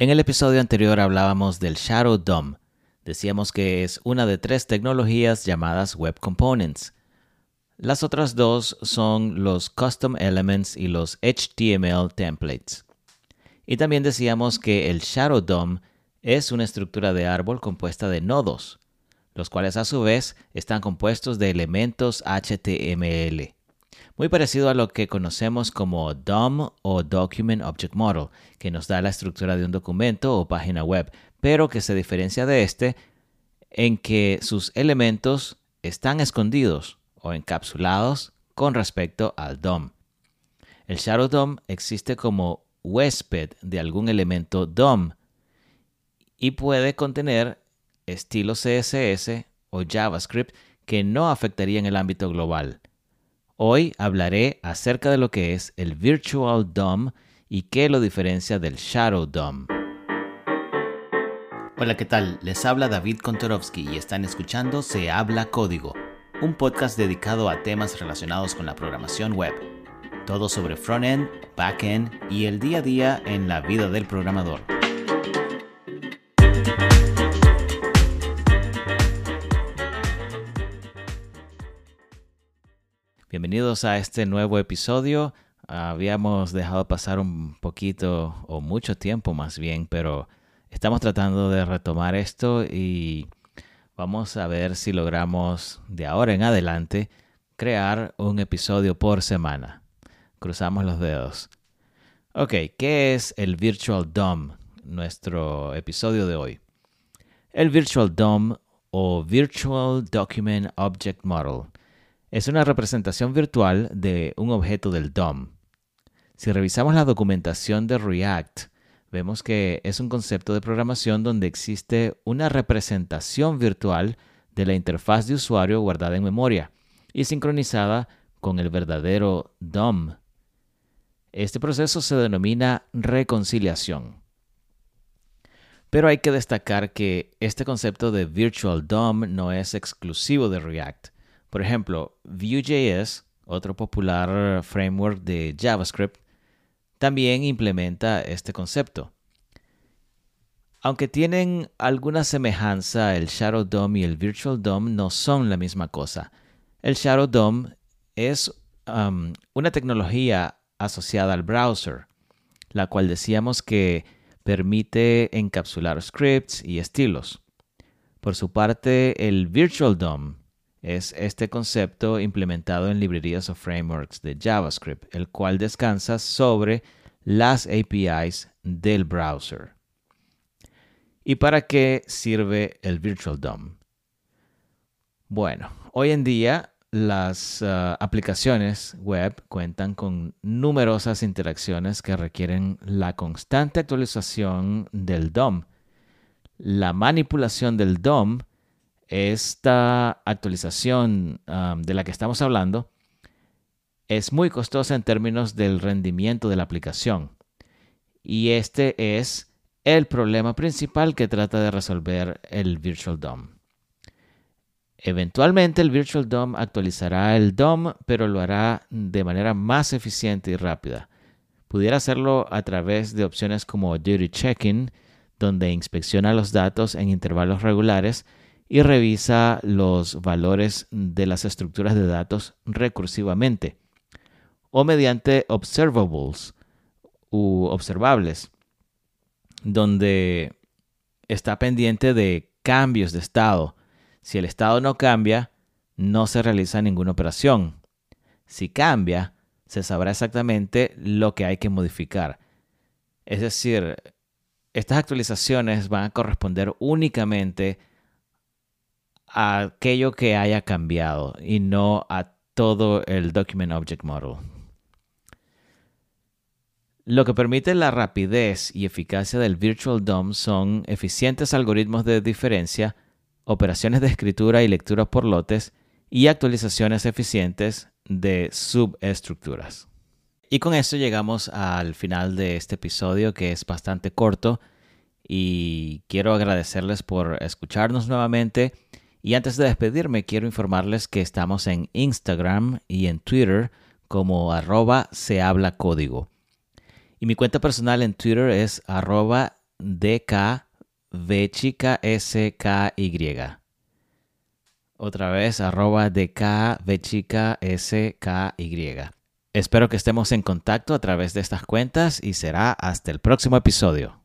En el episodio anterior hablábamos del Shadow DOM. Decíamos que es una de tres tecnologías llamadas Web Components. Las otras dos son los Custom Elements y los HTML Templates. Y también decíamos que el Shadow DOM es una estructura de árbol compuesta de nodos, los cuales a su vez están compuestos de elementos HTML muy parecido a lo que conocemos como DOM o Document Object Model, que nos da la estructura de un documento o página web, pero que se diferencia de este en que sus elementos están escondidos o encapsulados con respecto al DOM. El Shadow DOM existe como huésped de algún elemento DOM y puede contener estilos CSS o JavaScript que no afectarían el ámbito global. Hoy hablaré acerca de lo que es el Virtual DOM y qué lo diferencia del Shadow DOM. Hola, ¿qué tal? Les habla David Kontorovsky y están escuchando Se habla código, un podcast dedicado a temas relacionados con la programación web. Todo sobre front-end, back-end y el día a día en la vida del programador. Bienvenidos a este nuevo episodio. Habíamos dejado pasar un poquito o mucho tiempo más bien, pero estamos tratando de retomar esto y vamos a ver si logramos de ahora en adelante crear un episodio por semana. Cruzamos los dedos. Ok, ¿qué es el Virtual DOM? Nuestro episodio de hoy. El Virtual DOM o Virtual Document Object Model es una representación virtual de un objeto del DOM. Si revisamos la documentación de React, vemos que es un concepto de programación donde existe una representación virtual de la interfaz de usuario guardada en memoria y sincronizada con el verdadero DOM. Este proceso se denomina reconciliación. Pero hay que destacar que este concepto de Virtual DOM no es exclusivo de React. Por ejemplo, Vue.js, otro popular framework de JavaScript, también implementa este concepto. Aunque tienen alguna semejanza, el Shadow DOM y el Virtual DOM no son la misma cosa. El Shadow DOM es um, una tecnología asociada al browser, la cual decíamos que permite encapsular scripts y estilos. Por su parte, el Virtual DOM es este concepto implementado en librerías o frameworks de JavaScript, el cual descansa sobre las APIs del browser. ¿Y para qué sirve el Virtual DOM? Bueno, hoy en día las uh, aplicaciones web cuentan con numerosas interacciones que requieren la constante actualización del DOM. La manipulación del DOM esta actualización de la que estamos hablando es muy costosa en términos del rendimiento de la aplicación. Y este es el problema principal que trata de resolver el Virtual DOM. Eventualmente el Virtual DOM actualizará el DOM, pero lo hará de manera más eficiente y rápida. Pudiera hacerlo a través de opciones como Duty Checking, donde inspecciona los datos en intervalos regulares y revisa los valores de las estructuras de datos recursivamente o mediante observables u observables, donde está pendiente de cambios de estado. Si el estado no cambia, no se realiza ninguna operación. Si cambia, se sabrá exactamente lo que hay que modificar. Es decir, estas actualizaciones van a corresponder únicamente a aquello que haya cambiado y no a todo el Document Object Model. Lo que permite la rapidez y eficacia del Virtual DOM son eficientes algoritmos de diferencia, operaciones de escritura y lectura por lotes y actualizaciones eficientes de subestructuras. Y con esto llegamos al final de este episodio que es bastante corto y quiero agradecerles por escucharnos nuevamente y antes de despedirme, quiero informarles que estamos en Instagram y en Twitter como arroba se habla código. Y mi cuenta personal en Twitter es arroba DKV chica SKY. Otra vez, arroba DKV chica SKY. Espero que estemos en contacto a través de estas cuentas y será hasta el próximo episodio.